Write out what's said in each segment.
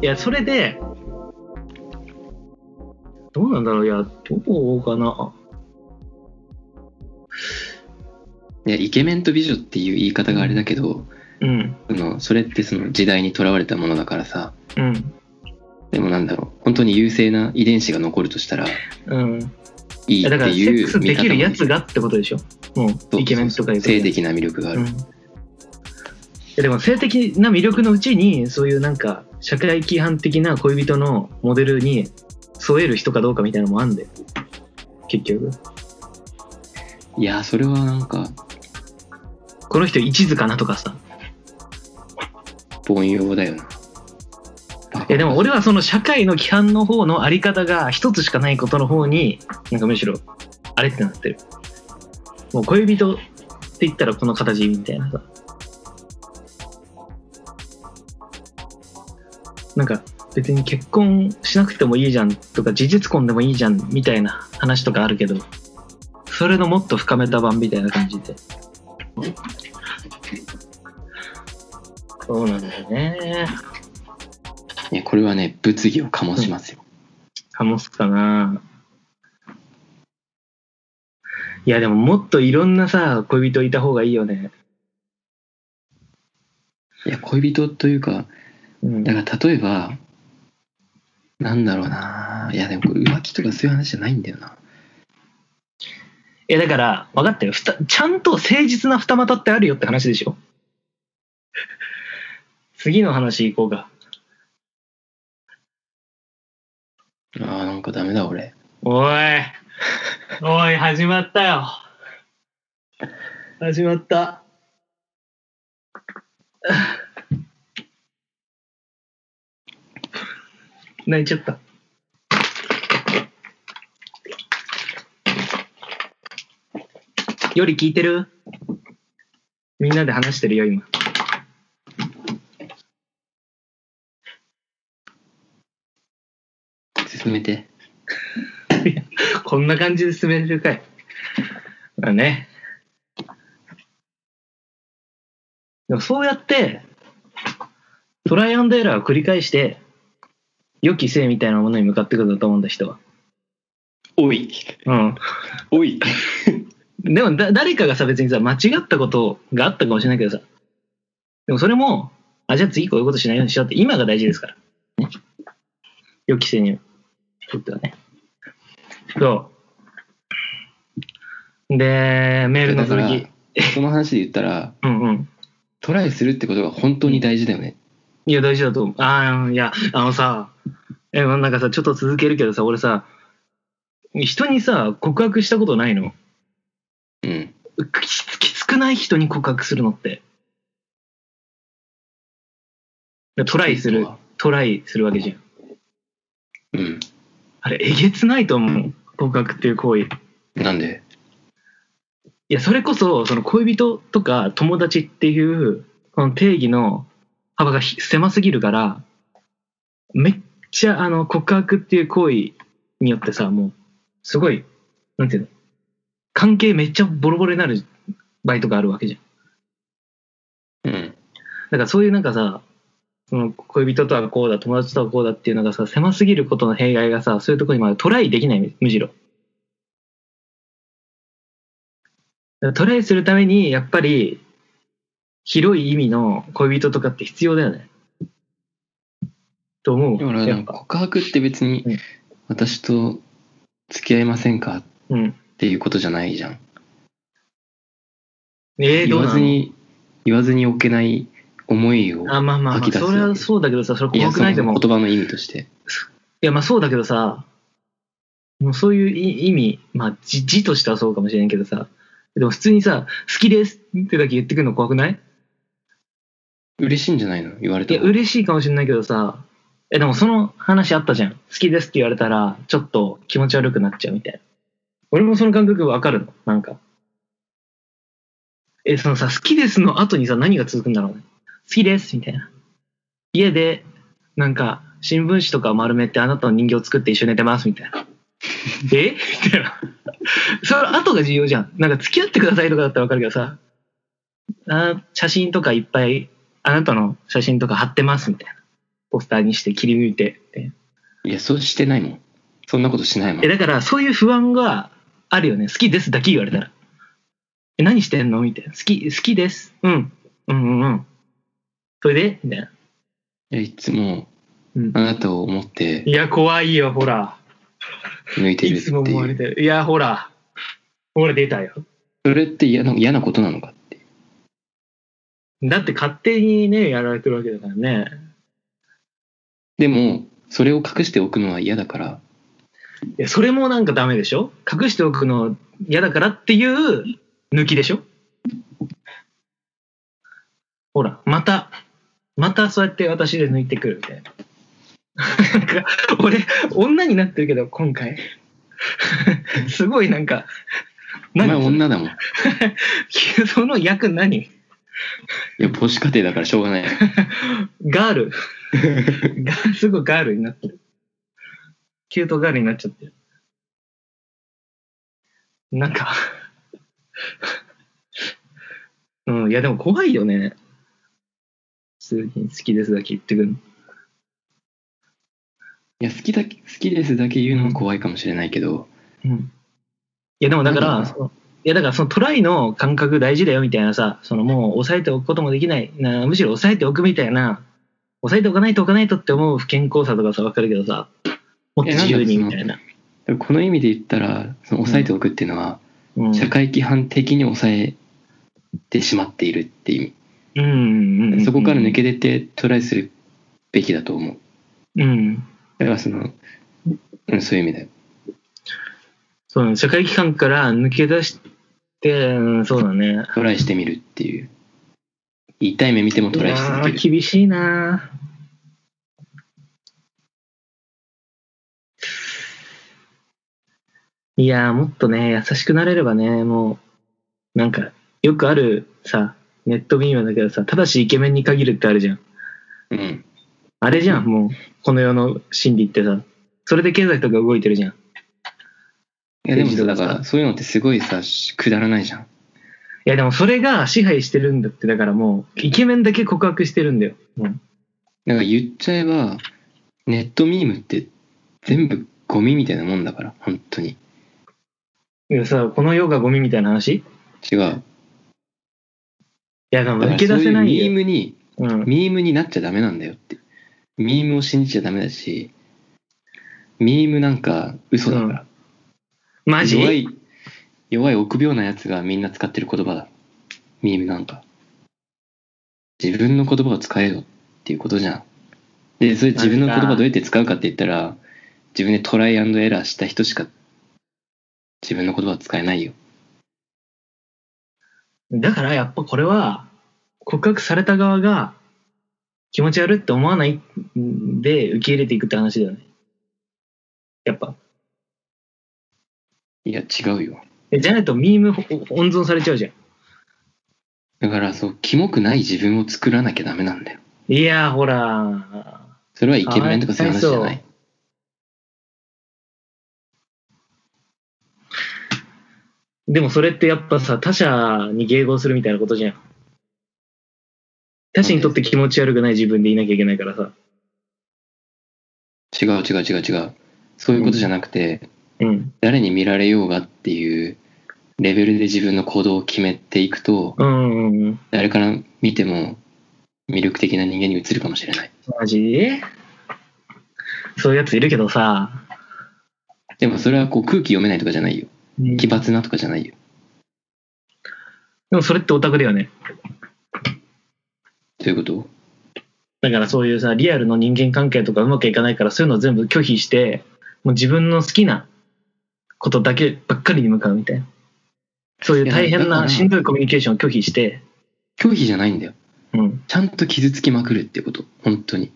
いや、それで、どうなんだろういや、どうかな。いやイケメンと美女っていう言い方があれだけど、うん。そのそれってその時代にとらわれたものだからさうん。でもなんだろう本当に優勢な遺伝子が残るとしたらうん。いいっていうックスできるやつががってことでしょもう、イケメンとか性的な魅力がある、うん。いやでも性的な魅力のうちにそういうなんか社会規範的な恋人のモデルに添える人かどうかみたいなのもあんだよ。結局。いやそれはなんかこの人一途かなとかさ。凡庸だよな。いやでも俺はその社会の規範の方のあり方が一つしかないことの方になんかむしろあれってなってる。もう恋人って言ったらこの形みたいなさなんか別に結婚しなくてもいいじゃんとか事実婚でもいいじゃんみたいな話とかあるけどそれのもっと深めた版みたいな感じで。そうなんだよね。いやこれはね物議を醸しますよ、醸すかな。いやでももっといろんなさ恋人いた方がいいよね。いや恋人というかうんだから例えばなんだろうな。いやでもこれ浮気とかそういう話じゃないんだよな。いやだから分かったよふたちゃんと誠実な二股ってあるよって話でしょ。次の話行こうか。あーなんかダメだ俺。おい。おい始まったよ。始まった泣いちゃったより聞いてる？みんなで話してるよ今進めてこんな感じで進めれるかい。まあね。でもそうやって、トライアンドエラーを繰り返して、予期せみたいなものに向かってくるんだと思うんだ、人は。おいうん。おい でもだ、誰かがさ、別にさ、間違ったことがあったかもしれないけどさ、でもそれも、あ、じゃあ次こういうことしないようにしようって、今が大事ですから。ね。予期せにとってはね。そう。で、メールの続き。その話で言ったらうんうん。トライするってことが本当に大事だよねいや、大事だと思う。ああ、いや、あのさ、え、なんかさ、ちょっと続けるけどさ、俺さ、人にさ、告白したことないの？うんきつきつくない？人に告白するのって。トライする、トライするわけじゃん。うんあれ、えげつないと思う。告白っていう行為。いなんで？や、それこそ、その恋人とか友達っていう、この定義の幅がひ狭すぎるから、めっちゃ、あの、告白っていう行為によってさ、もう、すごい、なんていうの、関係めっちゃボロボロになる場合とかあるわけじゃん。うんだからそういうなんかさ、その恋人とはこうだ、友達とはこうだっていうのがさ、狭すぎることの弊害がさ、そういうところにまでトライできない、むしろ。トライするために、やっぱり、広い意味の恋人とかって必要だよね。と思う。だからなんかやっぱ。告白って別にうん私と付き合いませんか？っうん。ていうことじゃないじゃんえー、ど言うなの？わずに言わずに置けない思いをあ、まあまあ、まあ、それはそうだけどさ、それ怖くないでも。言葉の意味としていや、まあそうだけどさ、もうそういうい意味、まあ字字としてはそうかもしれんけどさ、でも普通にさ、好きですってだけ言ってくるの怖くない？嬉しいんじゃないの？言われいや、嬉しいかもしれないけどさ、え、でもその話あったじゃん。好きですって言われたら、ちょっと気持ち悪くなっちゃうみたいな。俺もその感覚わかるの？なんか。え、そのさ、好きですの後にさ、何が続くんだろうね？好きですみたいな。家で、なんか、新聞紙とか丸めてあなたの人形を作って一緒に寝てますみたいな。え？みたいな。その後が重要じゃん。なんか付き合ってくださいとかだったらわかるけどさ、あ写真とかいっぱい、あなたの写真とか貼ってますみたいな。ポスターにして切り抜いてって。いや、そうしてないもん。そんなことしないもんえ、。だからそういう不安があるよね。好きですだけ言われたら。え、何してんの？みたいな。好き、好きです。うん。うんうんうん。それで？みたいな。いやいつも、うんあなたを思っていや、怖いよ、ほら。抜いてるっていつも思わいう。れてる。いや、ほら。ほら、出たよ。それって嫌な嫌なことなのか？だって勝手にね、やられてるわけだからね。でも、それを隠しておくのは嫌だから、いや、それもなんかダメでしょ？隠しておくの嫌だからっていう抜きでしょ？ほら、また、またそうやって私で抜いてくるみたいな。なんか、俺、女になってるけど、今回。すごいなんか、お前何女だもん。い その役何？や、母子家庭だからしょうがない。ガール。ガ すごいガールになってる。キュートガールになっちゃってる。なんか、うん、いやでも怖いよね。普通に好きですだけ言ってくるの。いや、好きだけ、好きですだけ言うのも怖いかもしれないけど、うん。いやでもだから、そやだからそのトライの感覚大事だよみたいなさ、そのもう抑えておくこともできない、なむしろ抑えておくみたいな、抑えておかないとおかないとって思う不健康さとかさ、わかるけどさ、もっと自由にみたいな。でもこの意味で言ったら、その抑えておくっていうのは、うん社会規範的に抑えてしまっているっていううんうんうん意味。そこから抜け出てトライするべきだと思う。うん。だからその、うん、そういう意味だよ。そうね、社会機関から抜け出して、うん、そうだね。トライしてみるっていう。痛い目見てもトライし続ける。厳しいないやーもっとね、優しくなれればね、もう、なんか、よくあるさ、ネットミームだけどさ、ただしイケメンに限るってあるじゃん。うん。あれじゃん、もう、この世の心理ってさ。それで経済とか動いてるじゃん。いやでもだからそういうのってすごいさ、しくだらないじゃん。いやでもそれが支配してるんだって、だからもう、イケメンだけ告白してるんだよ。うんだから言っちゃえば、ネットミームって全部ゴミみたいなもんだから、本当に。いやさ、この世がゴミみたいな話？い違う。やでもだから抜け出せないそういうミーよ。ムに、うん。ミームになっちゃダメなんだよって。ミームを信じちゃダメだし、ミームなんか嘘だから。マジ？弱い、弱い臆病なやつがみんな使ってる言葉だ。ミームなんか。自分の言葉を使えよっていうことじゃん。で、それ自分の言葉どうやって使うかって言ったら、自分でトライアンドエラーした人しか自分の言葉を使えないよ。だからやっぱこれは、告白された側が気持ち悪いって思わないんで受け入れていくって話だよね。やっぱ。いや、違うよ。えじゃないとミームお温存されちゃうじゃん。だからそう、キモくない自分を作らなきゃダメなんだよ。いや、ほら。それはイケメンとかそういう話じゃない？でもそれってやっぱさ、他者に迎合するみたいなことじゃん。他者にとって気持ち悪くない自分でいなきゃいけないからさ。違う違う違う違う。そういうことじゃなくて、うん。誰に見られようがっていうレベルで自分の行動を決めていくと、うんうんうん。誰から見ても魅力的な人間に映るかもしれない。マジ？そういうやついるけどさ。でもそれはこう空気読めないとかじゃないよ。で奇抜なとかじゃないよ。もそれってオタクだよね。どういうこと？だからそういうさ、リアルの人間関係とかうまくいかないからそういうのを全部拒否して、もう自分の好きなことだけばっかりに向かうみたいな。そういう大変なしんどいコミュニケーションを拒否して、拒否じゃないんだよ。うん。ちゃんと傷つきまくるってこと。本当に。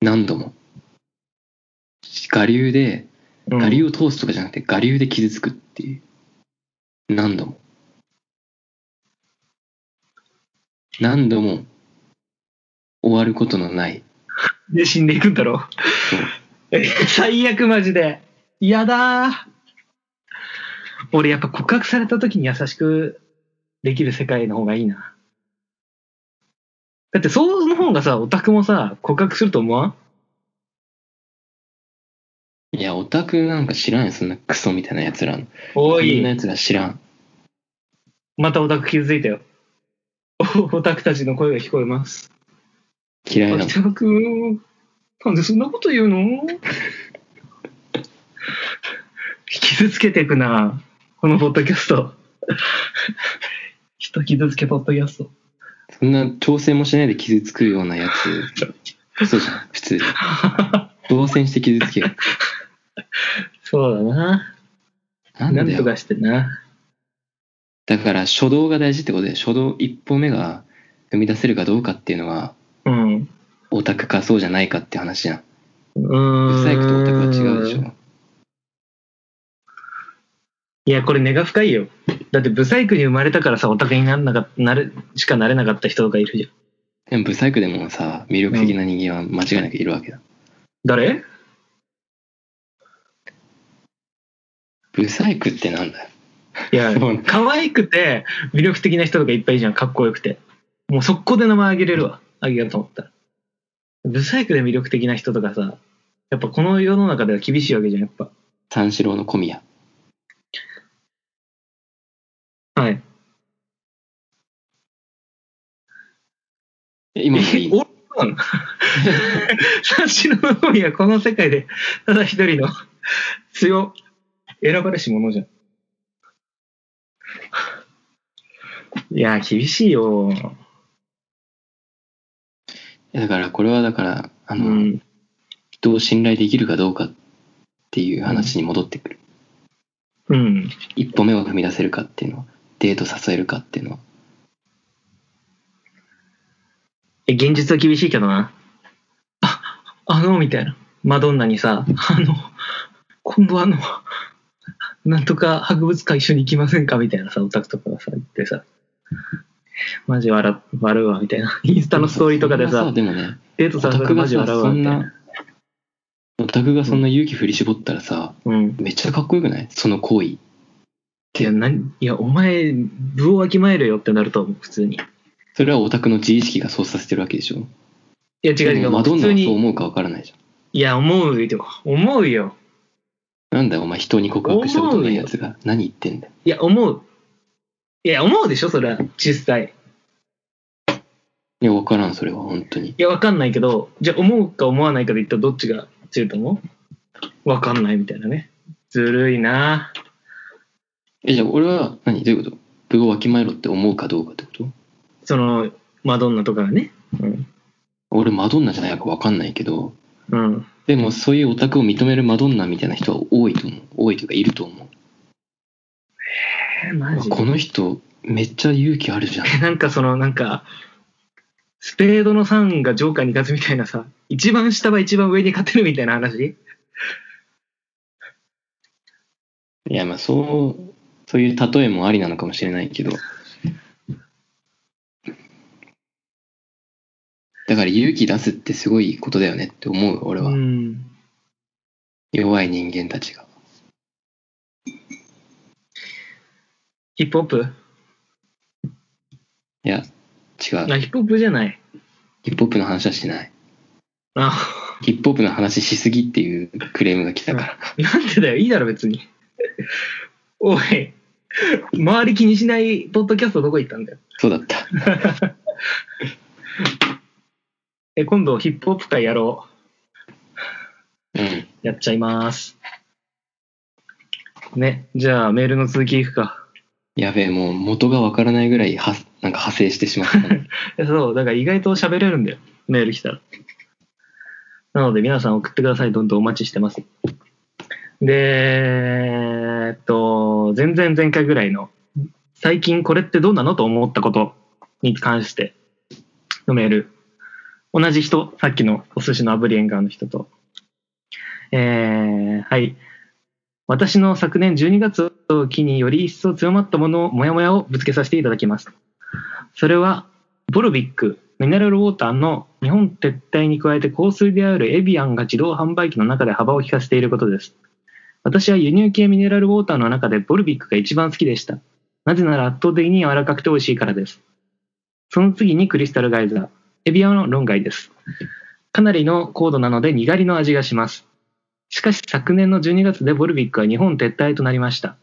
何度も。我流で、うん我流を通すとかじゃなくて、我流で傷つくっていう。何度も。何度も終わることのない。で死んでいくんだろそう。最悪マジで。嫌だー俺やっぱ告白された時に優しくできる世界の方がいいな。だってその方がさ、オタクもさ、告白すると思わん？いや、オタクなんか知らんよ、そんなクソみたいな奴らの。おい、そんな奴ら知らん。またオタク傷ついたよ。おオタクたちの声が聞こえます。嫌いだもん。秋田くん、なんでそんなこと言うの？傷つけていくな、このポッドキャスト。人傷つけポッドキャスト。そんな調整もしないで傷つくようなやつ、そうじゃん、普通に。動線して傷つけよ。そうだな。なんだよ。なんとかしてな。だから初動が大事ってことで、初動一歩目が踏み出せるかどうかっていうのは、うん。オタクかそうじゃないかって話じゃん。うーん。ブサイクとオタクは違うでしょ。いや、これ根が深いよ。だって、ブサイクに生まれたからさ、オタクにならなかなる、しかなれなかった人とかいるじゃん。でもブサイクでもさ、魅力的な人間は間違いなくいるわけだ。誰？ブサイクってなんだよ。いや 可愛くて魅力的な人とかいっぱいいるじゃん、かっこよくて。もう速攻で名前あげれるわ。あげようと思ったら。ブサイクで魅力的な人とかさ、やっぱこの世の中では厳しいわけじゃん、やっぱ。三四郎の小宮。はい。え今いいえ、おそうなの三四郎の神はこの世界でただ一人の強、選ばれし者じゃん。いや、厳しいよ。だからこれはだから、あの、うん。人を信頼できるかどうかっていう話に戻ってくる。うん。一歩目を踏み出せるかっていうのは、デート誘えるかっていうのは。え、現実は厳しいけどな。あ、あの、みたいな。マドンナにさ、あの、今度あの、なんとか博物館一緒に行きませんか？みたいなさ、オタクとかがさ、言ってさ、マジ笑笑うわ、みたいな。インスタのストーリーとかでさ、でもね、デートオさせたらマジ笑うわ、みたいな。な、オタクがそんな勇気振り絞ったらさ、うん。めっちゃかっこよくない？その行為。いや、なんいや、お前、部をわきまえるよってなると思う、普通に。いそれはオタクの自意識がそうさせてるわけでしょ。や、違う違う、マドンナ。はそう思うかわからないじゃん。いや、思うよ。思うよ。なんだよ、お前人に告白したことないやつが。何言ってんだよ。いや、思う。いや、思うでしょ、それは、実際。いや、わからん、それは、本当に。いや、わかんないけど、じゃあ思うか思わないかで言ったらどっちが強いと思う？わかんないみたいなね。ずるいなえ、じゃあ俺は何、どういうこと？部をわきまえろって思うかどうかってこと？その、マドンナとかがね。うん。俺マドンナじゃないかわかんないけど、うん。でもそういうオタクを認めるマドンナみたいな人は多いと思う。多いというかいると思う。えー、マジこの人、めっちゃ勇気あるじゃん。え なんかその、なんか、スペードの3がジョーカーに勝つみたいなさ、一番下は一番上に勝てるみたいな話？いや、まあそう、そういう例えもありなのかもしれないけど。から勇気出すってすごいことだよねって思う、俺は。うん。弱い人間たちが。ヒップホップ？いや、違う。あ、ヒップホップじゃない。ヒップホップの話はしない。あ、ヒップホップの話しすぎっていうクレームが来たから。なんでだよ、いいだろ別に。おい、周り気にしないポッドキャストどこ行ったんだよ。そうだった。え、今度ヒップホップ会やろう。うん。やっちゃいます。ね、じゃあメールの続きいくか。やべえ、もう元がわからないぐらいは、なんか派生してしまった そう、だから意外と喋れるんだよ。メール来たら。なので皆さん送ってください。どんどんお待ちしてます。で、えっと、前々前回ぐらいの、最近これってどうなのと思ったことに関してのメール。同じ人、さっきのお寿司の炙り縁側の人と。えー、はい。私の昨年12月を機により一層強まったものを、もやもやをぶつけさせていただきます。それは、ボルビック、ミネラルウォーターの日本撤退に加えて香水であるエビアンが自動販売機の中で幅を利かせていることです。私は輸入系ミネラルウォーターの中でボルビックが一番好きでした。なぜなら圧倒的に柔らかくて美味しいからです。その次にクリスタルガイザー、エビアンの論外です。かなりの高度なので苦りの味がします。しかし昨年の12月でボルビックは日本撤退となりました。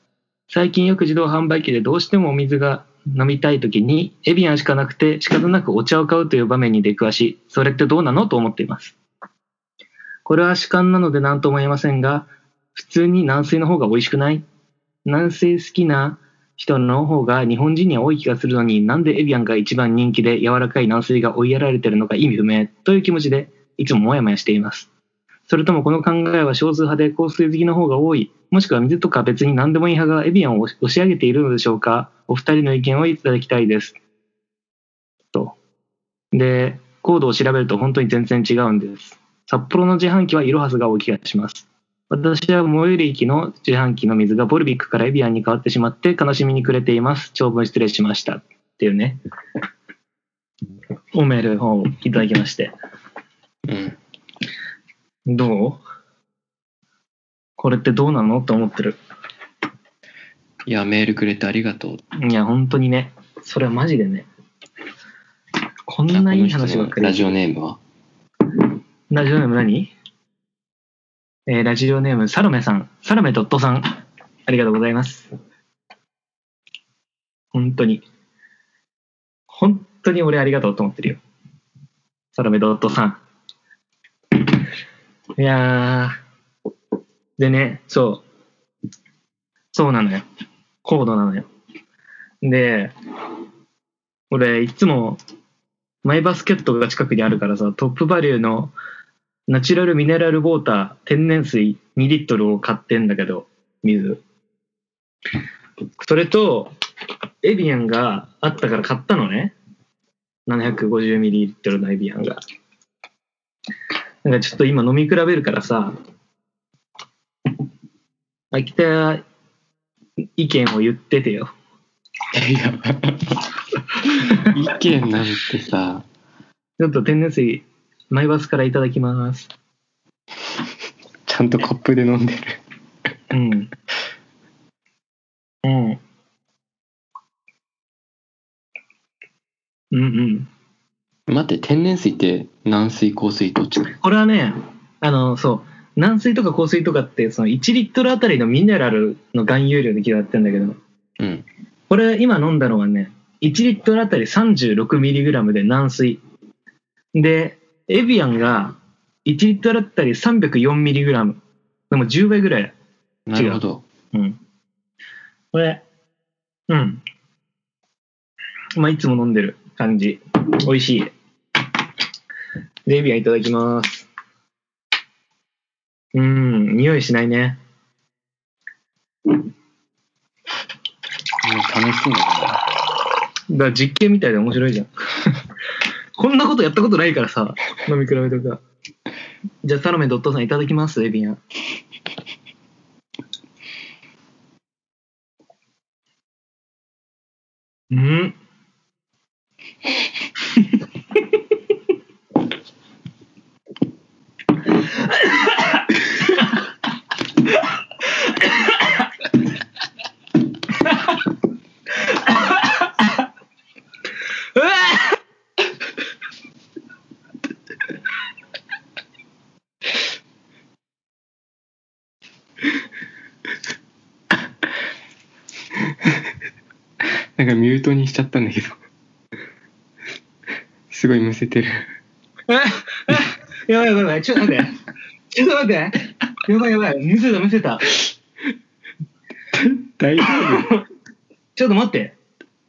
最近よく自動販売機でどうしてもお水が飲みたい時にエビアンしかなくて仕方なくお茶を買うという場面に出くわし、それってどうなのと思っています。これは主観なので何とも言えませんが、普通に軟水の方が美味しくない軟水好きな人の方が日本人には多い気がするのになんでエビアンが一番人気で柔らかい軟水が追いやられてるのか意味不明という気持ちでいつももやもやしています。それともこの考えは少数派で香水好きの方が多い、もしくは水とか別に何でもいい派がエビアンを押し上げているのでしょうかお二人の意見をいただきたいです。と。で、コードを調べると本当に全然違うんです。札幌の自販機はイロハスが多い気がします。私は最寄り駅の自販機の水がボルビックからエビアンに変わってしまって悲しみに暮れています。長文失礼しました。っていうね。おメールをいただきまして。うん。どう？これってどうなの？と思ってる。いや、メールくれてありがとう。いや、本当にね。それはマジでね。こんないい話ばっかり。ラジオネームは？ラジオネーム何？えーラジオネームサロメさん。サロメドットさん。ありがとうございます。本当に。本当に俺ありがとうと思ってるよ。サロメドットさん。いやー。でね、そう。そうなのよ。コードなのよ。で、俺いつもマイバスケットが近くにあるからさ、トップバリューのナチュラルミネラルウォーター天然水2リットルを買ってんだけど、水。それと、エビアンがあったから買ったのね。750ミリリットルのエビアンが。なんかちょっと今飲み比べるからさ、秋田屋意見を言っててよ。いや、意見なんてさ、ちょっと天然水、マイバスからいただきます。ちゃんとコップで飲んでる。うん。うん。うんうん。待って、天然水って軟水、硬水どっち？これはね、あの、そう、軟水とか硬水とかって、その1リットルあたりのミネラルの含有量で決まってんだけど、うん。これ今飲んだのはね、1リットルあたり 36mg で軟水。で、エビアンが1リットルあたり 304mg。でも10倍ぐらい。なるほど。うん。これ、うん。まあ、いつも飲んでる感じ。美味しい。でエビアンいただきます。うん、匂いしないね。もう楽しそうだな。だから実験みたいで面白いじゃん。こんなことやったことないからさ、飲み比べとか。じゃあ、サロメドットさんいただきます、エビアン。うん。うわなんかミュートにしちゃったんだけど。すごいむせてる。やばいやばいやばい、ちょっと待って。ちょっと待って。やばいやばい、むせたむせた。大丈夫？ちょっと待って。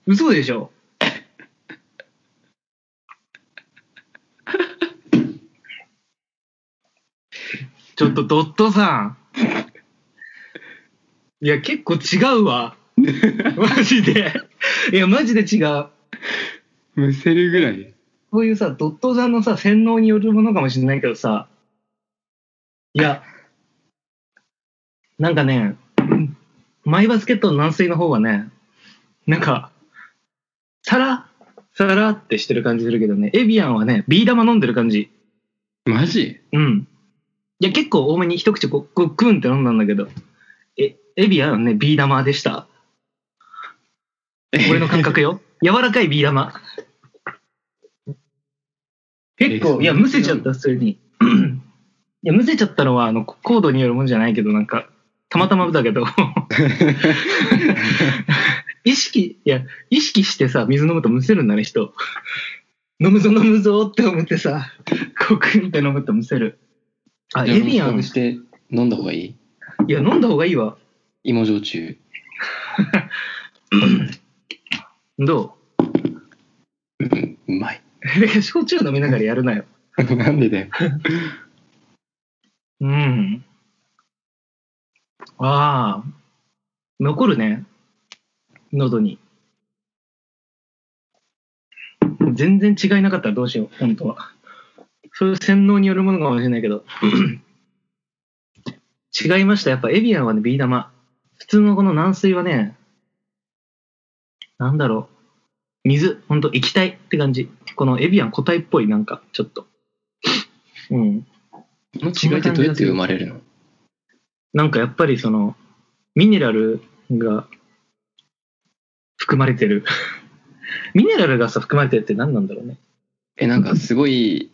嘘でしょ？ちょっとドットさん。いや、結構違うわ。マジで。いや、マジで違う。むせるぐらい。こういうさ、ドットさんのさ、洗脳によるものかもしれないけどさ、いや、なんかね、マイバスケットの軟水の方はね、なんか、サラサラってしてる感じするけどね、エビアンはね、ビー玉飲んでる感じ。マジ？うん。いや、結構多めに一口こう、こうクンって飲んだんだけど、え、エビアンはね、ビー玉でした。俺の感覚よ。柔らかいビー玉。結構、えいや、むせちゃった、普通に。いや、むせちゃったのは、あの、コードによるもんじゃないけど、なんか、たまたまだけど、意識、いや、意識してさ、水飲むとむせるんだね、人。飲むぞ飲むぞって思ってさ、コクンって飲むとむせる。あ、エビアン、いして飲んだ方がい？いや、飲んだ方がいいわ。芋焼酎。どう？ん、うまい。う 焼酎飲みながらやるなよ。なんでだよ。うん。ああ、残るね。喉に。全然違いなかったらどうしよう、本当は。そういう洗脳によるものかもしれないけど。違いました。やっぱエビアンはね、ビー玉。普通のこの軟水はね、なんだろう。水、ほんと液体って感じ。このエビアン固体っぽい、なんか、ちょっと。うん。この違いってどうやって生まれるの？なんかやっぱりその、ミネラルが含まれてる。ミネラルがさ、含まれてるって何なんだろうね。え、なんかすごい、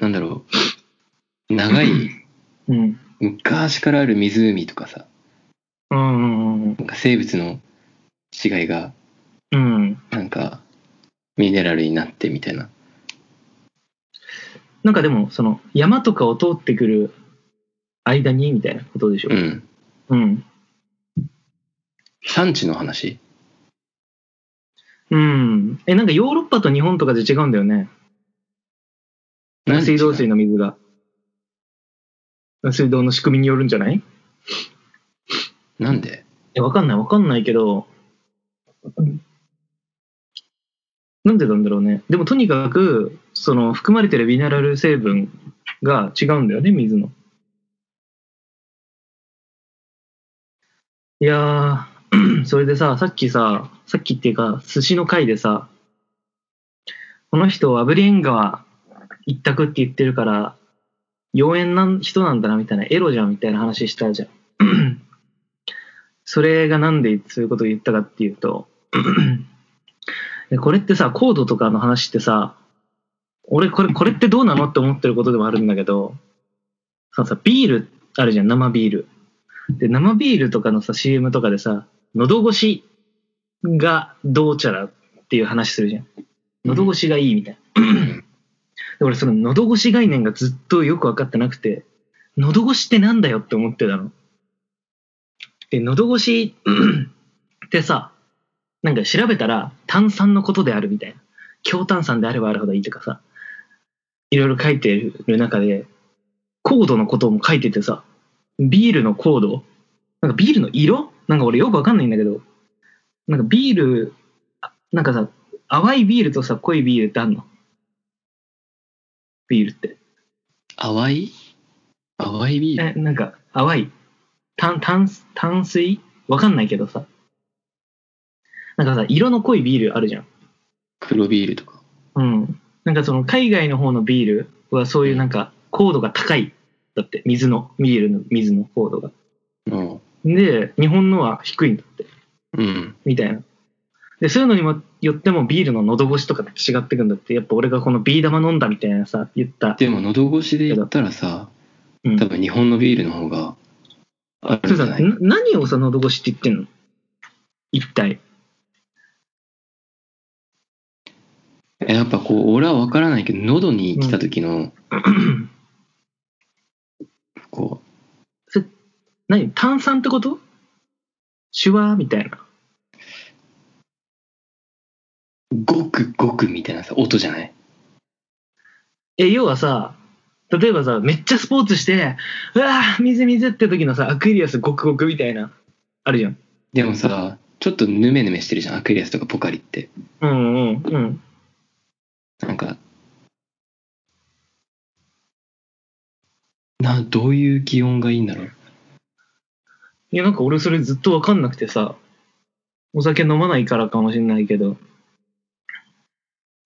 なんだろう。長い、うん。昔からある湖とかさ、うんうんうんなんか生物の違いが、うん。なんか、ミネラルになってみたいな。なんかでも、その、山とかを通ってくる間に、みたいなことでしょ？う。ん。うん。産地の話？うん。え、なんかヨーロッパと日本とかで違うんだよね。水道水の。の水が。水道の仕組みによるんじゃない？なんで？え、わかんないわかんないけど、なんでなんだろうね。でもとにかく、その含まれてるミネラル成分が違うんだよね、水の。いやー、それでさ、さっきさ、さっきっていうか、寿司の回でさ、この人、アブリエン川一択って言ってるから、妖艶な人なんだなみたいな、エロじゃんみたいな話したじゃん。それがなんでそういうことを言ったかっていうと、でこれってさ、コードとかの話ってさ、俺これ、これってどうなのって思ってることでもあるんだけど、そのさ、ビールあるじゃん、生ビール。で、生ビールとかのさ、CM とかでさ、喉越しがどうちゃらっていう話するじゃん。喉越しがいいみたいな。で俺その喉越し概念がずっとよく分かってなくて、喉越しってなんだよって思ってたの。で、喉越しってさ、なんか調べたら炭酸のことであるみたいな。強炭酸であればあるほどいいとかさ、いろいろ書いてる中で、コードのことも書いててさ、ビールのコードなんかビールの色？なんか俺よくわかんないんだけど、なんかビール、あなんかさ、淡いビールとさ、濃いビールってあんの？ビールって。淡い？淡いビール？え、なんか、淡い。炭、炭、炭水？わかんないけどさ。なんかさ、色の濃いビールあるじゃん。黒ビールとか。うん。なんかその海外の方のビールはそういうなんか高度が高い。だって、水の、ビールの水の高度が。うん。で、日本のは低いんだって。うん。みたいな。で、そういうのにもよってもビールの喉越しとか違ってくんだって。やっぱ俺がこのビー玉飲んだみたいなさ、言った。でも喉越しで言ったらさ、うん。多分日本のビールの方があるんじゃない？な何をさ、喉越しって言ってんの？一体。やっぱこう、俺は分からないけど、喉に来た時の、こ何？炭酸ってこと？シュワーみたいな。う、ごくごくみたいなさ、音じゃない？え、要はさ、例えばさ、めっちゃスポーツして、うわー水水って時のさ、アクエリアスゴクゴクみたいな、あるじゃん。でもさ、ちょっとヌメヌメしてるじゃん、アクエリアスとかポカリって。うんうんうん。なんか、な、どういう気温がいいんだろう？いや、なんか俺それずっとわかんなくてさ、お酒飲まないからかもしれないけど、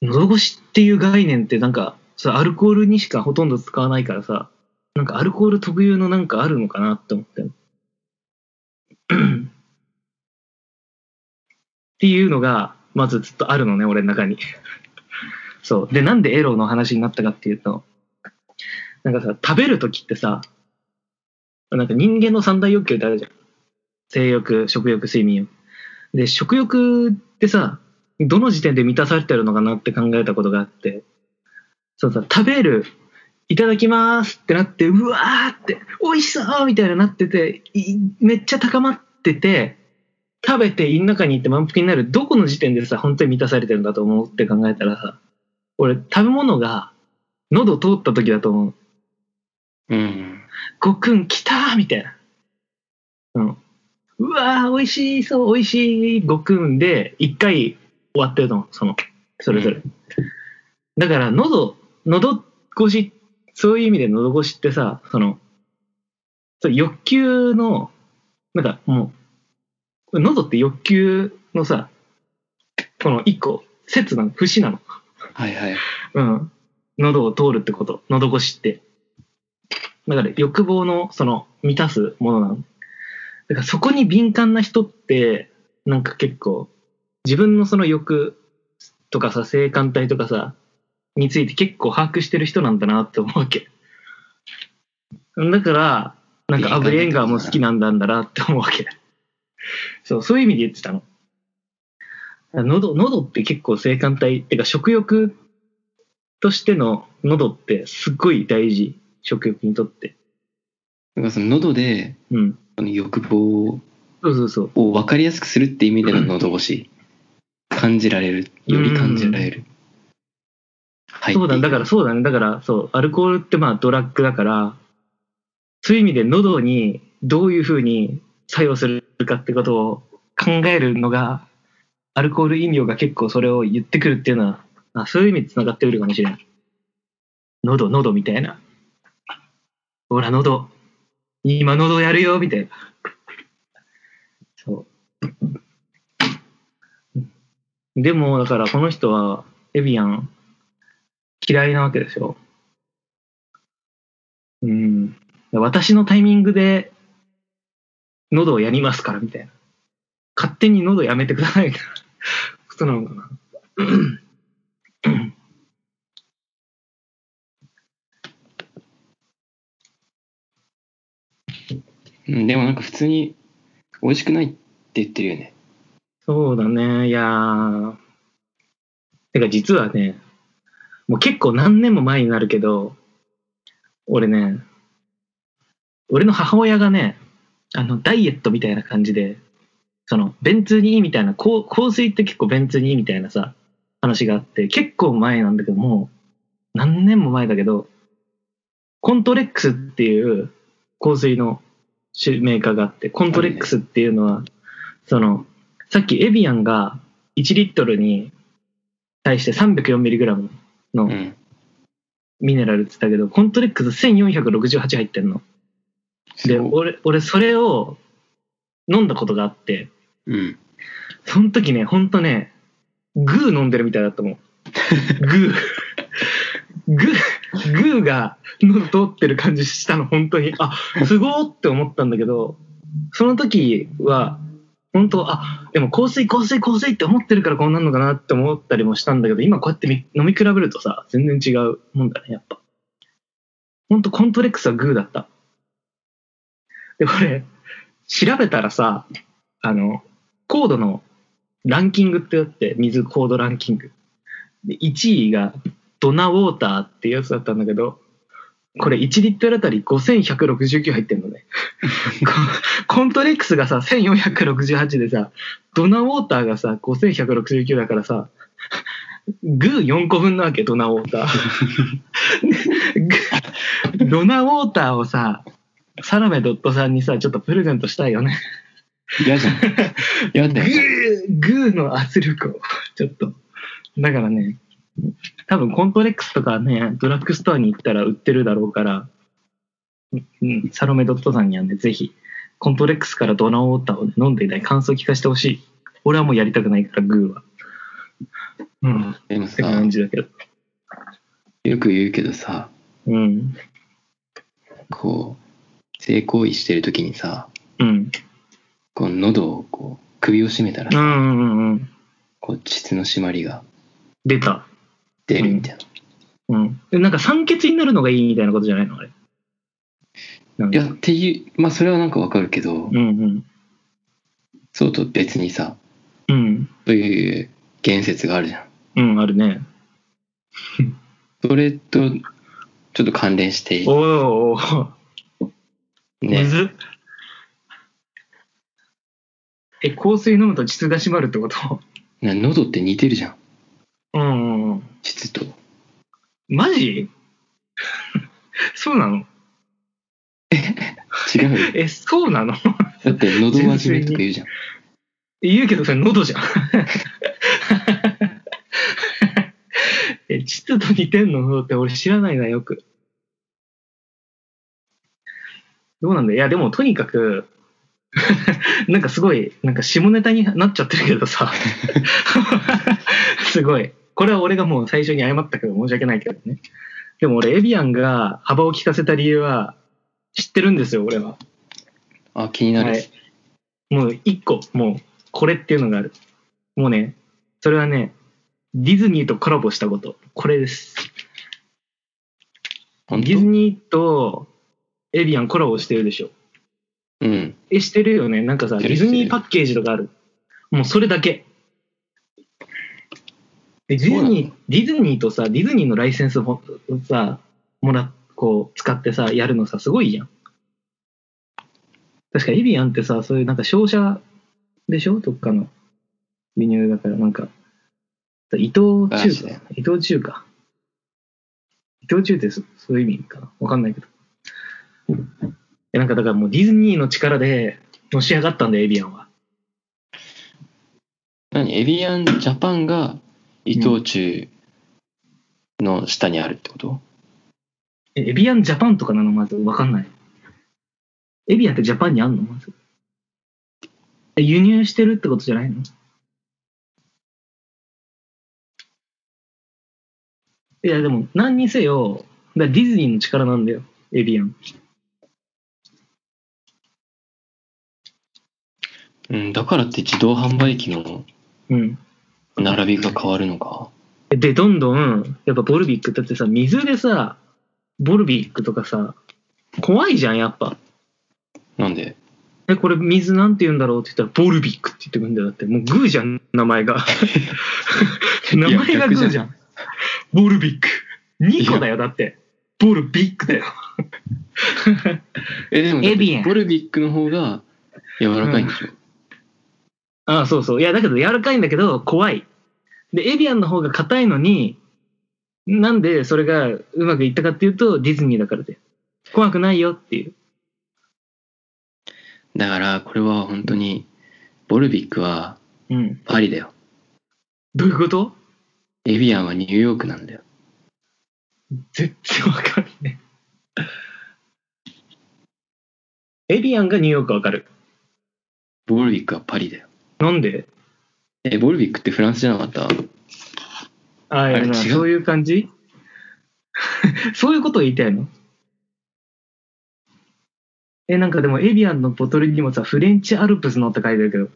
喉越しっていう概念ってなんか、さ、アルコールにしかほとんど使わないからさ、なんかアルコール特有のなんかあるのかなって思って。っていうのが、まずずっとあるのね、俺の中に。そう。で、なんでエロの話になったかっていうと、なんかさ、食べるときってさ、なんか人間の三大欲求ってあるじゃん。性欲、食欲、睡眠欲。で、食欲ってさ、どの時点で満たされてるのかなって考えたことがあって、そうさ、食べる、いただきますってなって、うわーって、美味しそうみたいななってて、めっちゃ高まってて、食べて胃の中に行って満腹になる、どこの時点でさ、本当に満たされてるんだと思うって考えたらさ、俺、食べ物が喉通った時だと思う。うん。ごくん来たーみたいな。うん。うわー、美味しい、そう、美味しいごくんで、一回終わってると思う、その、それぞれ。だから、喉、喉越し、そういう意味で喉越しってさ、その、そう欲求の、なんかもう、喉って欲求のさ、この一個、説なの、節なの。はいはい。うん。喉を通るってこと。喉越しって。だから欲望のその満たすものなの。だからそこに敏感な人って、なんか結構、自分のその欲とかさ、性感帯とかさ、について結構把握してる人なんだなって思うわけ。だから、なんかアブリエンガーも好きなんだんだなって思うわけ。そう、そういう意味で言ってたの。喉、喉って結構性感帯、ってか食欲としての喉ってすっごい大事。食欲にとって。だからその喉で、うん。その欲望そうそうそう。を分かりやすくするって意味での喉越し。感じられる。より感じられる。はい。そうだ、だからそうだね。だからそう、アルコールってまあドラッグだから、そういう意味で喉にどういうふうに作用するかってことを考えるのが、アルコール飲料が結構それを言ってくるっていうのは、あそういう意味で繋がってくるかもしれない。喉、喉みたいな。ほら、喉。今喉やるよ、みたいな。そう。でも、だからこの人は、エビアン、嫌いなわけでしょ。うん。私のタイミングで、喉をやりますから、みたいな。勝手に喉やめてください、みたいなことなのかな。うん、でもなんか普通に美味しくないって言ってるよね。そうだね、いやー。てか実はね、もう結構何年も前になるけど、俺ね、俺の母親がね、あの、ダイエットみたいな感じで、その、便通にいいみたいな、こう香水って結構便通にいいみたいなさ、話があって、結構前なんだけども、何年も前だけど、コントレックスっていう香水の種メーカーがあって、コントレックスっていうのは、その、さっきエビアンが1リットルに対して 304mg のうん。ミネラルって言ったけど、コントレックス1468入ってんの。で、俺、俺それを飲んだことがあって、うん。その時ね、ほんとね、グー飲んでるみたいだったもん。グー。グー、グーが喉通ってる感じしたの、本当に。あ、すごーって思ったんだけど、その時は、本当あ、でも香水香水香水って思ってるからこうなるのかなって思ったりもしたんだけど、今こうやってみ飲み比べるとさ、全然違うもんだね、やっぱ。ほんとコントレックスはグーだった。で、俺、調べたらさ、あの、コードのランキングってあって、水コードランキング。で1位がドナウォーターっていうやつだったんだけど、これ1リットルあたり5169入ってんのね。コ コントレックスがさ、1468でさ、ドナウォーターがさ、5169だからさ、グー4個分なわけ、ドナウォーター。グ ドナウォーターをさ、サラメドットさんにさ、ちょっとプレゼントしたいよね。嫌じゃん。嫌グだよ。ー、グーの圧力を、ちょっと。だからね、多分コントレックスとかね、ドラッグストアに行ったら売ってるだろうから、うん、サロメドットさんにはね、ぜひ、コントレックスからドナウォーターを、ね、飲んでいない感想を聞かせてほしい。俺はもうやりたくないから、グーは。うん、っでもさて、感じだけど。よく言うけどさ、うん、こう、性行為してる時にさ、うん、こう喉をこう、首を絞めたらさ、うん、うん、うん。こう、膣の締まりが出た。出るみたいな。うん。でなんか酸欠になるのがいいみたいなことじゃないのあれ？なんかいや、っていう、まあそれはなんかわかるけど、うんうん。そうと別にさ、うん。という言説があるじゃん。うん、あるね。それと、ちょっと関連して、おーおーおーむね、ずっえ、香水飲むと膣が締まるってこと？な喉って似てるじゃん。うんうんうん。膣と。マジ？そうなの？違うよ。え、そうなの？だって喉真面目とか言うじゃん。言うけどそれ喉じゃん。え、膣と似てんの？喉って俺知らないな、よく。どうなんだ？いや、でもとにかく、なんかすごい、なんか下ネタになっちゃってるけどさ。すごい。これは俺がもう最初に謝ったけど申し訳ないけどね。でも俺エビアンが幅を利かせた理由は知ってるんですよ、俺は。あ、気になる。はい。もう一個、もう、これっていうのがある。もうね、それはね、ディズニーとコラボしたこと。これです。本ディズ当ニーとエビアンコラボしてるでしょ。うん。え、してるよね。なんかさ、ディズニーパッケージとかある。もうそれだけ。でディズニー、ディズニーとさ、ディズニーのライセンスをさ、もらっ、こう、使ってさ、やるのさ、すごいじゃん。確かエビアンってさ、そういうなんか商社でしょ？どっかの輸入だから、なんか、伊藤忠か伊藤忠か。伊藤忠ってそそういう意味かなわかんないけど。えなんかだからもうディズニーの力でのし上がったんだよ、エビアンは。何？エビアンジャパンが伊藤忠の下にあるってこと、えエビアンジャパンとかなの？まずわかんない。エビアンってジャパンにあんの？まず。え輸入してるってことじゃないの？いや、でも、何にせよ、だディズニーの力なんだよ、エビアン。うん、だからって自動販売機のうん。並びが変わるのか？で、どんどん、やっぱボルビック、だってさ、水でさ、ボルビックとかさ、怖いじゃん、やっぱ。なんで？え、これ水なんて言うんだろうって言ったら、ボルビックって言ってくるんだよ。だって、もうグーじゃん、名前が。名前がグーじゃん。ボルビック。2個だよ、だって。ボルビックだよ。え、でも、エビアンボルビックの方が柔らかいんでしょ、ああ、そうそう。いや、だけど柔らかいんだけど、怖い。で、エビアンの方が硬いのに、なんでそれがうまくいったかっていうと、ディズニーだからで。怖くないよっていう。だから、これは本当に、ボルビックはうん。パリだよ。どういうこと？エビアンはニューヨークなんだよ。全然わかんねえ。エビアンがニューヨークわかる。ボルビックはパリだよ。なんで？え、ボルビックってフランスじゃなかった？あ違うそういう感じ？そういうことを言いたいの？え、なんかでもエビアンのボトルにもさ、フレンチアルプスのって書いてるけど。い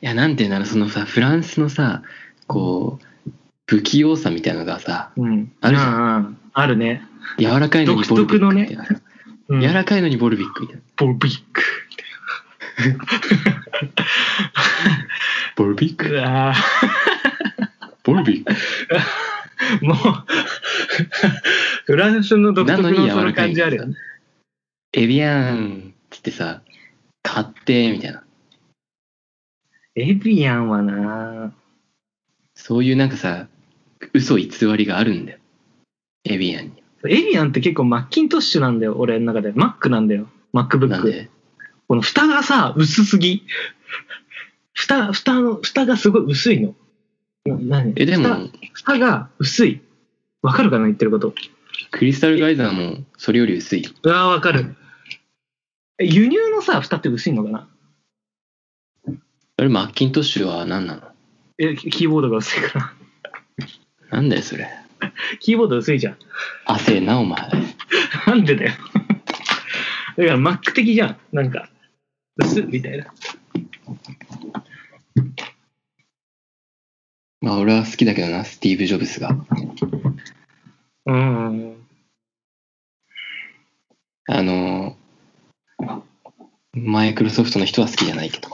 や、なんていうんだろう、そのさ、フランスのさ、こう、不器用さみたいなのがさ、うん。あるじゃんん。うんあるね。柔らかいのにボルビックみたいな。うん、柔らかいのにボルビックみたいな。ボルビック。ボルビック？うわボルビック？ーもう、フランスの独特なのその感じあるよね。エビアンっつってさ、買って、みたいな。エビアンはなそういうなんかさ、嘘偽りがあるんだよ。エビアンに。エビアンって結構マッキントッシュなんだよ、俺の中で。マックなんだよ。なん MacBook。で？この蓋がさ、薄すぎ。蓋、蓋の、蓋がすごい薄いの。な何？え、で蓋も、蓋が薄い。わかるかな言ってること。クリスタルガイザーもそれより薄いよ。うわかる。え輸入のさ、蓋って薄いのかな？あれ、マッキントッシュは何なの？え、キーボードが薄いから。なんだよ、それ。キーボード薄いじゃん。汗な、お前。なんでだよ。だから Mac 的じゃん。なんか、薄っみたいな。まあ俺は好きだけどな、スティーブ・ジョブズが。うん。あの、マイクロソフトの人は好きじゃないけど。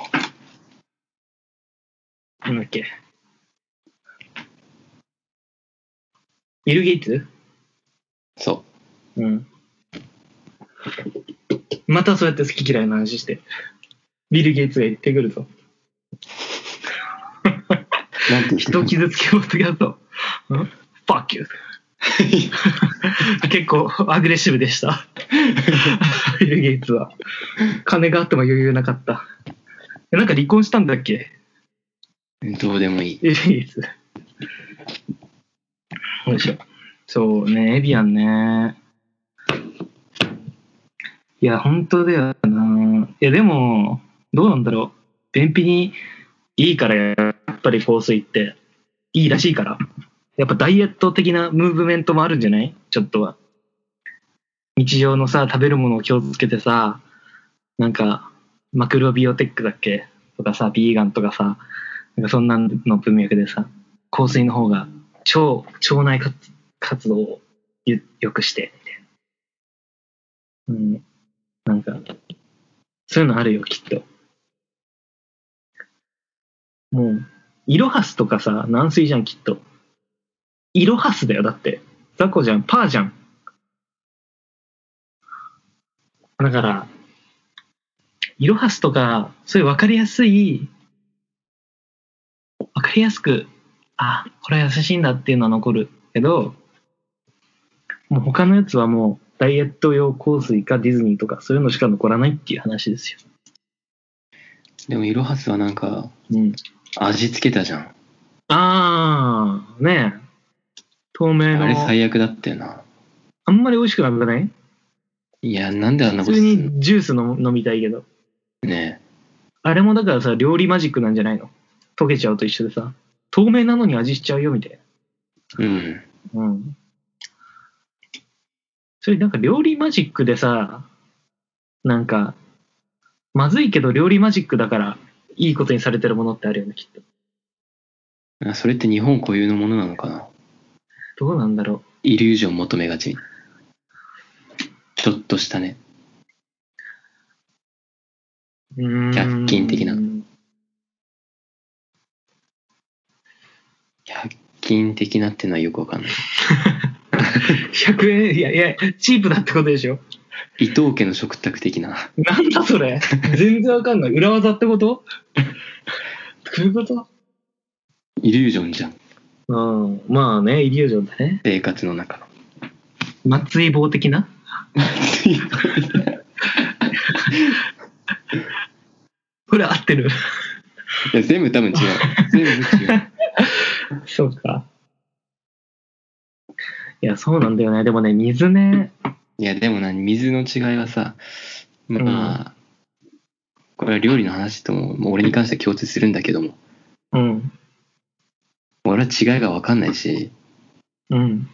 なんだっけ。ビル・ゲイツ？そうん。またそうやって好き嫌いの話して。ビル・ゲイツが言ってくるぞ。う。なんて人？傷つけポッドキャスト。うん ?fuck you. 結構アグレッシブでした。ビル・ゲイツは。金があっても余裕なかった。えなんか離婚したんだっけ？どうでもいい。ビル・ゲイツ。よいしょ。そうね、エビアンね。いや、本当だよな。いや、でも、どうなんだろう。便秘にいいから、やっぱり香水って。いいらしいから。やっぱダイエット的なムーブメントもあるんじゃない？ちょっとは。日常のさ、食べるものを気をつけてさ、なんか、マクロビオテックだっけ？とかさ、ビーガンとかさ、なんかそんなの文脈でさ、香水の方が腸、腸内活活動をゆ良くして、うん。なんか、そういうのあるよ、きっと。もう、イロハスとかさ、軟水じゃん、きっと。イロハスだよ、だって。雑魚じゃん、パーじゃん。だから、イロハスとか、そういう分かりやすい、分かりやすく、あ、これは優しいんだっていうのは残るけど、もう他のやつはもう、ダイエット用香水かディズニーとか、そういうのしか残らないっていう話ですよ。でも、イロハスはなんか、うん。味付けたじゃん。あー、ねえ。透明のあれ、最悪だったよな。あんまり美味しくなくない？いや、なんであんな普通ことすんの？にジュース飲飲みたいけど。ねあれもだからさ、料理マジックなんじゃないの？溶けちゃうと一緒でさ、透明なのに味しちゃうよみたいうん。な。うん。それなんか料理マジックでさ、なんか、まずいけど料理マジックだからいいことにされてるものってあるよね、きっと。あそれって日本固有のものなのかな？どうなんだろイリュージョン求めがち。ちょっとしたね。う。うーん100均的な100均的なってのはよくわかんない。100円、いやいや、チープだってことでしょ伊藤家の食卓的な。なんだそれ全然わかんない。裏技ってこと？どういうこと？イリュージョンじゃん。うん。まあね、イリュージョンだね。生活の中の。松井棒的な？これ合ってる？いや、全部多分違う。全部違う。そうか。いや、そうなんだよね。でもね、水ね。いや、でもな、水の違いはさ、まあ、これは料理の話とも、もう俺に関しては共通するんだけども、うん。俺は違いが分かんないし、うん。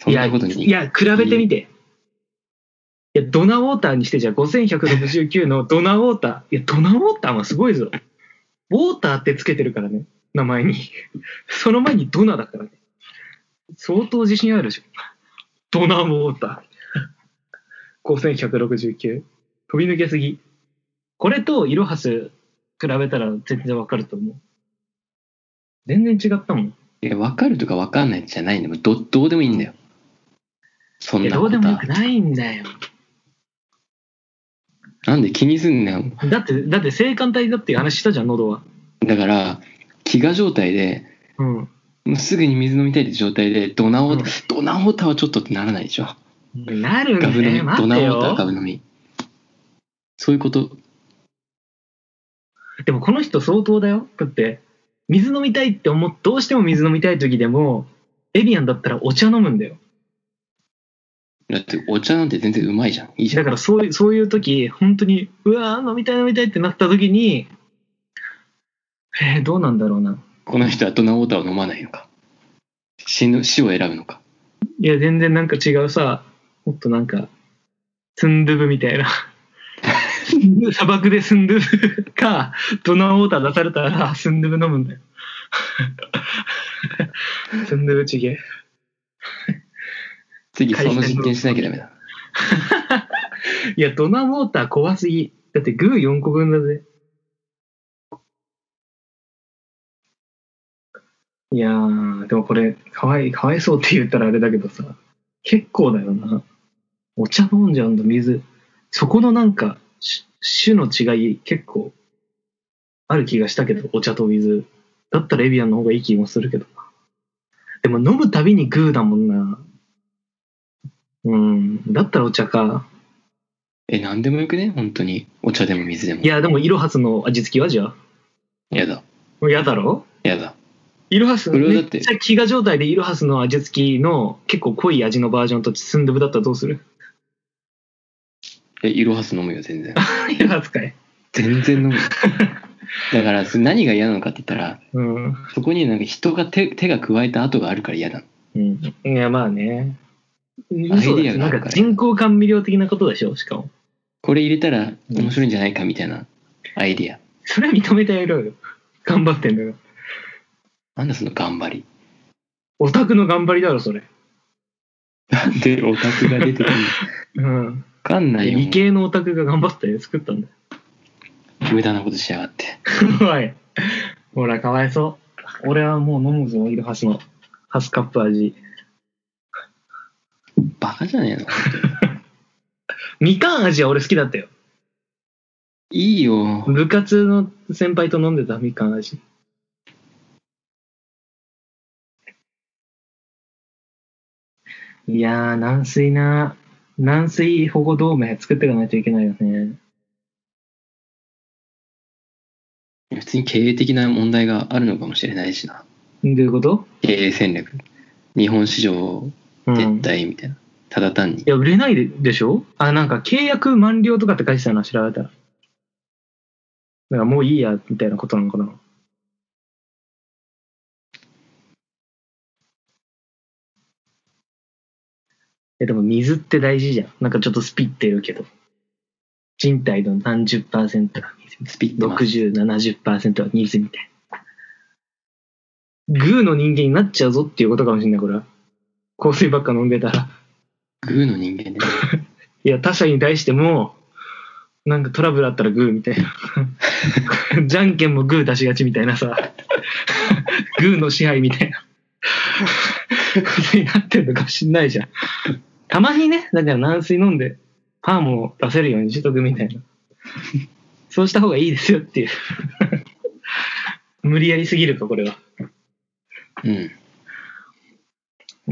そんいや、なことに。いや、比べてみて。いや、ドナウォーターにしてじゃあ5169のドナウォーター。いや、ドナウォーターはすごいぞ。ウォーターってつけてるからね。名前に。その前にドナだからね。相当自信あるでしょ。ドナウォーター。5169。飛び抜けすぎ。これとイロハス比べたら全然わかると思う。全然違ったもん。いや、分かるとか分かんないじゃないんだよ。どどうでもいいんだよ。そんいや、なことはどうでもよくないんだよ。なんで気にすんねん。だって、だって性感帯だっていう話したじゃん、喉は。だから、飢餓状態で、うん。もうすぐに水飲みたいって状態で、ドナオータ、うんドナオータはちょっとってならないでしょ。なるんだガブ飲み、ドナオータガよ。ブ飲み。そういうこと、でもこの人相当だよ。だって、水飲みたいって思っ、どうしても水飲みたい時でも、エビアンだったらお茶飲むんだよ。だってお茶なんて全然うまいじゃん。いいじゃん。だからそういう、そういう時、本当に、うわー飲みたい飲みたいってなった時に、えー、どうなんだろうな。この人はドナオータを飲まないのか？死ぬ、死を選ぶのか？いや、全然なんか違うさ、もっとなんか、スンドゥブみたいな。砂漠でスンドゥブか、ドナーウォーター出されたらスンドゥブ飲むんだよ。スンドゥブチゲ。次その実験しなきゃダメだ。いや、ドナーモーター怖すぎ。だってグー4個分だぜ。いやー、でもこれ、かわい、かわいそうって言ったらあれだけどさ、結構だよな。お茶飲んじゃうんだ、水。そこのなんか、し種の違い結構ある気がしたけど、お茶と水。だったらエビアンの方がいい気もするけどな。でも飲むたびにグーだもんな。うん。だったらお茶か。え、なんでもよくね？本当に。お茶でも水でも。いや、でも、イロハスの味付きはじゃあ。やだ。もう嫌だろ？やだ。イロハス、めっちゃ飢餓状態でイロハスの味付きの結構濃い味のバージョンとスンドゥブだったらどうする？え、イロハス飲むよ、全然。イロハスかい。全然飲むよ。だから、何が嫌なのかって言ったら、うん。そこになんか人が手手が加えた跡があるから嫌だ。うん。いや、まあね。アイディアがあるからなんか人工甘味料的なことでしょ、しかも。これ入れたら面白いんじゃないかみたいなアイディア。それは認めてやろうよ。頑張ってんだから。なんだその頑張り？オタクの頑張りだろ、それ。なんでオタクが出てくる うん。かんないよ。理系のオタクが頑張って作ったんだよ。無駄なことしやがって。おい。ほら、かわいそう。俺はもう飲むぞ、イロハスの。ハスカップ味。バカじゃねえの？みかん味は俺好きだったよ。いいよ。部活の先輩と飲んでたみかん味。いやー、軟水な。軟水保護同盟作っていかないといけないよね。普通に経営的な問題があるのかもしれないしな。どういうこと？経営戦略。日本市場うん。撤退みたいな。ただ単にい。や、売れないででしょ？あ、なんか契約満了とかって書いてたな、調べたら。だからもういいや、みたいなことなのかな？え、でも水って大事じゃん。なんかちょっとスピってるけど。人体の何十パーセントが水。スピってます。60、70%は水みたいな。グーの人間になっちゃうぞっていうことかもしれない、これは。香水ばっか飲んでたら。グーの人間で、ね。いや、他者に対しても、なんかトラブルあったらグーみたいな。じゃんけんもグー出しがちみたいなさ。グーの支配みたいな。になってるのかもしんないじゃん。たまにね、だから軟水飲んで、パーも出せるようにしとくみたいな。そうした方がいいですよっていう。無理やりすぎるか、これは。う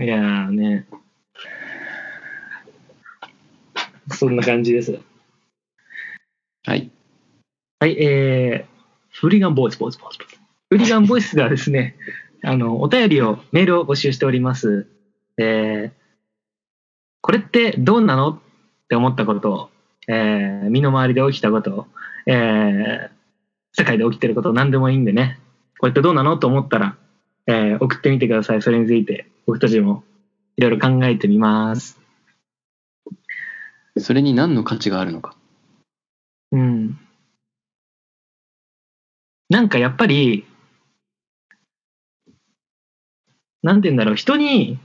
ん。いやーね。そんな感じです。はい。はい、えー、フリガンボイス、ボイス、ボイス、ボイス。フリガンボイスではですね、あの、お便りを、メールを募集しております。えー、これってどうなの？って思ったこと、えー、身の回りで起きたこと、えー、世界で起きてること何でもいいんでね、これってどうなの？と思ったら、えー、送ってみてください。それについて、僕たちもいろいろ考えてみます。それに何の価値があるのか？うん。なんかやっぱり、なんて言うんだろう、人に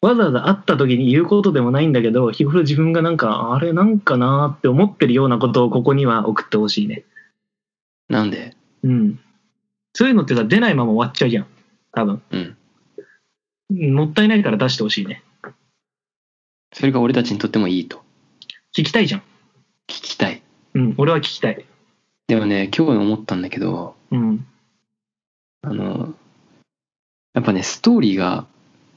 わざわざ会った時に言うことでもないんだけど、日頃自分がなんか、あれなんかなーって思ってるようなことをここには送ってほしいね。なんで？うん。そういうのってさ、出ないまま終わっちゃうじゃん。多分。うん。うんもったいないから出してほしいね。それが俺たちにとってもいいと。聞きたいじゃん。聞きたい。うん、俺は聞きたい。でもね、今日思ったんだけど、うん。あの、やっぱね、ストーリーが、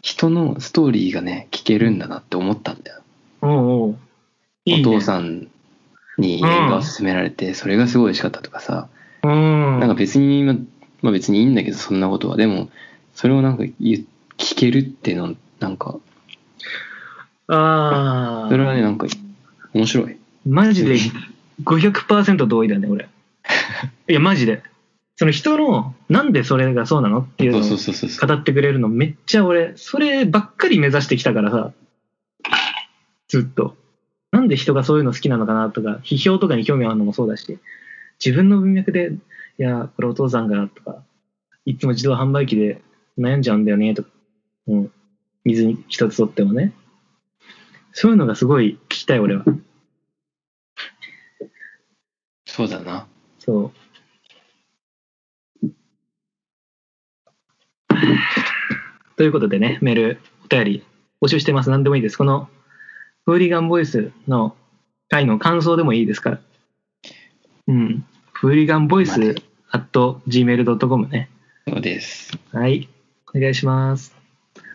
人のストーリーがね、聞けるんだなって思ったんだよ。おう。いいねお父さんに映画を勧められて、それがすごい美味しかったとかさ、うん。なんか別に、ままあ別にいいんだけど、そんなことは。でも、それをなんか聞けるっての、なんか、ああ。それはね、なんか、面白い。マジで500%同意だね、俺。いや、マジで。その人の、なんでそれがそうなのっていうのを。語ってくれるのめっちゃ俺、そればっかり目指してきたからさ、ずっと。なんで人がそういうの好きなのかなとか、批評とかに興味あるのもそうだし、自分の文脈で、いや、これお父さんがとか、いつも自動販売機で悩んじゃうんだよね、とか。うん。水に一つとってもね。そういうのがすごい聞きたい、俺は。そうだな。そう。ということでね、メール、お便り募集してます。何でもいいです。このフーリガンボイスの回の感想でもいいですから。うん。フーリガンボイスまで at gmail.com ね。そうです。はい。お願いします。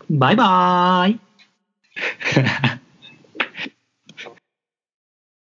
バイバーイ